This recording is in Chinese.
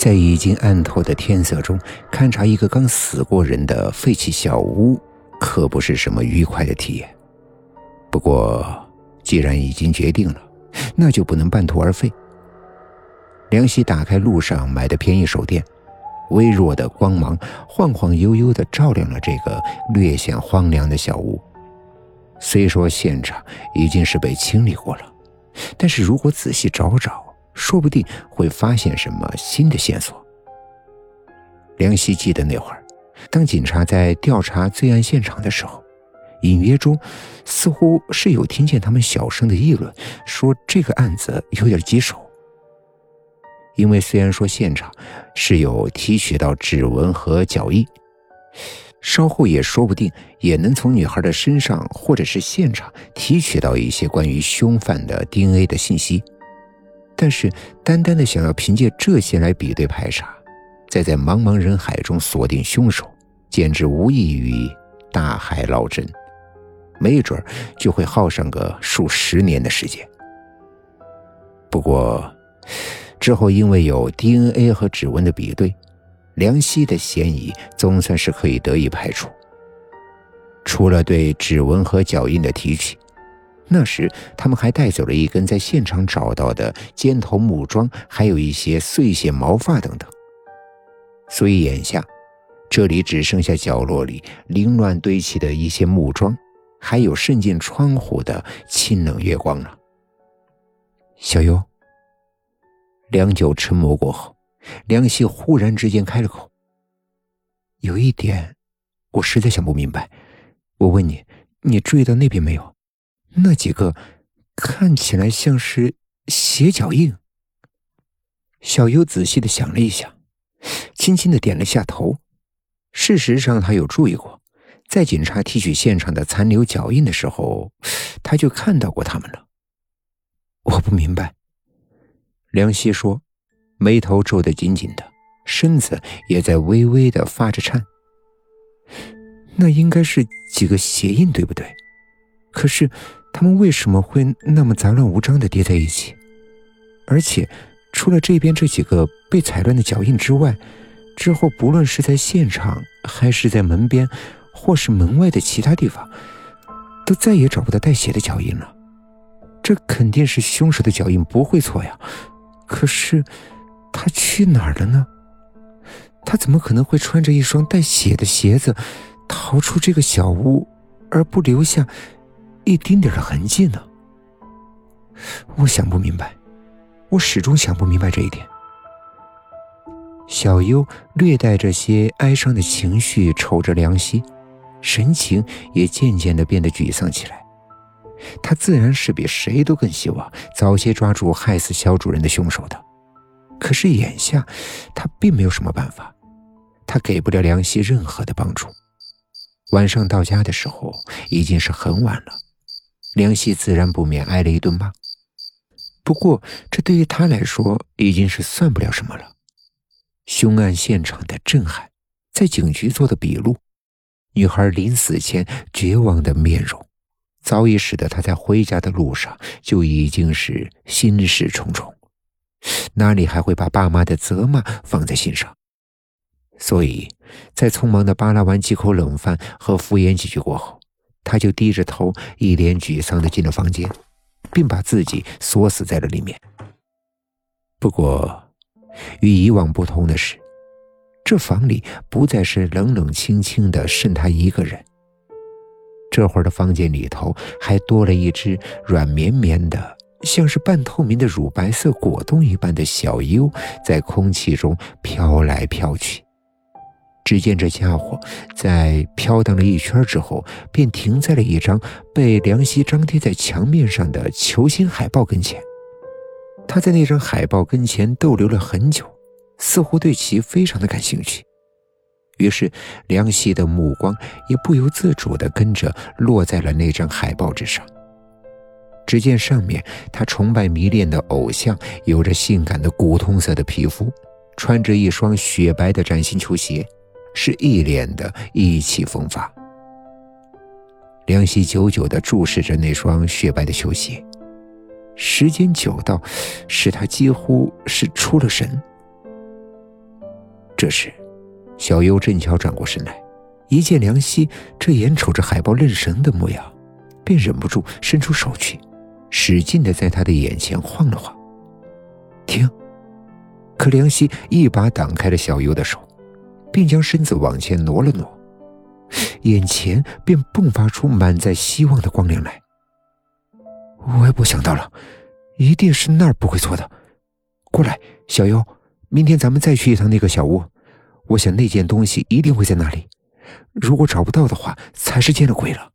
在已经暗透的天色中，勘察一个刚死过人的废弃小屋，可不是什么愉快的体验。不过，既然已经决定了，那就不能半途而废。梁希打开路上买的便宜手电，微弱的光芒晃晃悠悠地照亮了这个略显荒凉的小屋。虽说现场已经是被清理过了，但是如果仔细找找，说不定会发现什么新的线索。梁希记得那会儿，当警察在调查罪案现场的时候，隐约中似乎是有听见他们小声的议论，说这个案子有点棘手。因为虽然说现场是有提取到指纹和脚印，稍后也说不定也能从女孩的身上或者是现场提取到一些关于凶犯的 DNA 的信息。但是，单单的想要凭借这些来比对排查，再在茫茫人海中锁定凶手，简直无异于大海捞针，没准就会耗上个数十年的时间。不过，之后因为有 DNA 和指纹的比对，梁希的嫌疑总算是可以得以排除。除了对指纹和脚印的提取。那时，他们还带走了一根在现场找到的尖头木桩，还有一些碎屑毛发等等。所以眼下，这里只剩下角落里凌乱堆起的一些木桩，还有渗进窗户的清冷月光了。小优，良久沉默过后，梁希忽然之间开了口：“有一点，我实在想不明白。我问你，你注意到那边没有？”那几个看起来像是鞋脚印。小优仔细的想了一想，轻轻的点了下头。事实上，他有注意过，在警察提取现场的残留脚印的时候，他就看到过他们了。我不明白，梁希说，眉头皱得紧紧的，身子也在微微的发着颤。那应该是几个鞋印，对不对？可是。他们为什么会那么杂乱无章的叠在一起？而且，除了这边这几个被踩乱的脚印之外，之后不论是在现场，还是在门边，或是门外的其他地方，都再也找不到带血的脚印了。这肯定是凶手的脚印，不会错呀。可是，他去哪儿了呢？他怎么可能会穿着一双带血的鞋子逃出这个小屋，而不留下？一丁点的痕迹呢？我想不明白，我始终想不明白这一点。小优略带着些哀伤的情绪瞅着梁希，神情也渐渐的变得沮丧起来。他自然是比谁都更希望早些抓住害死小主人的凶手的，可是眼下他并没有什么办法，他给不了梁希任何的帮助。晚上到家的时候已经是很晚了。梁希自然不免挨了一顿骂，不过这对于他来说已经是算不了什么了。凶案现场的震撼，在警局做的笔录，女孩临死前绝望的面容，早已使得他在回家的路上就已经是心事重重，哪里还会把爸妈的责骂放在心上？所以，在匆忙的扒拉完几口冷饭和敷衍几句过后。他就低着头，一脸沮丧的进了房间，并把自己锁死在了里面。不过，与以往不同的是，这房里不再是冷冷清清的剩他一个人。这会儿的房间里头还多了一只软绵绵的、像是半透明的乳白色果冻一般的小优，在空气中飘来飘去。只见这家伙在飘荡了一圈之后，便停在了一张被梁希张贴在墙面上的球星海报跟前。他在那张海报跟前逗留了很久，似乎对其非常的感兴趣。于是，梁希的目光也不由自主地跟着落在了那张海报之上。只见上面，他崇拜迷恋的偶像有着性感的古铜色的皮肤，穿着一双雪白的崭新球鞋。是一脸的意气风发。梁希久久地注视着那双雪白的球鞋，时间久到，使他几乎是出了神。这时，小优正巧转过身来，一见梁希这眼瞅着海豹愣神的模样，便忍不住伸出手去，使劲的在他的眼前晃了晃。停！可梁希一把挡开了小优的手，并将身子往前挪了挪，眼前便迸发出满载希望的光亮来。我也不想到了，一定是那儿不会错的。过来，小优。明天咱们再去一趟那个小屋，我想那件东西一定会在那里。如果找不到的话，才是见了鬼了。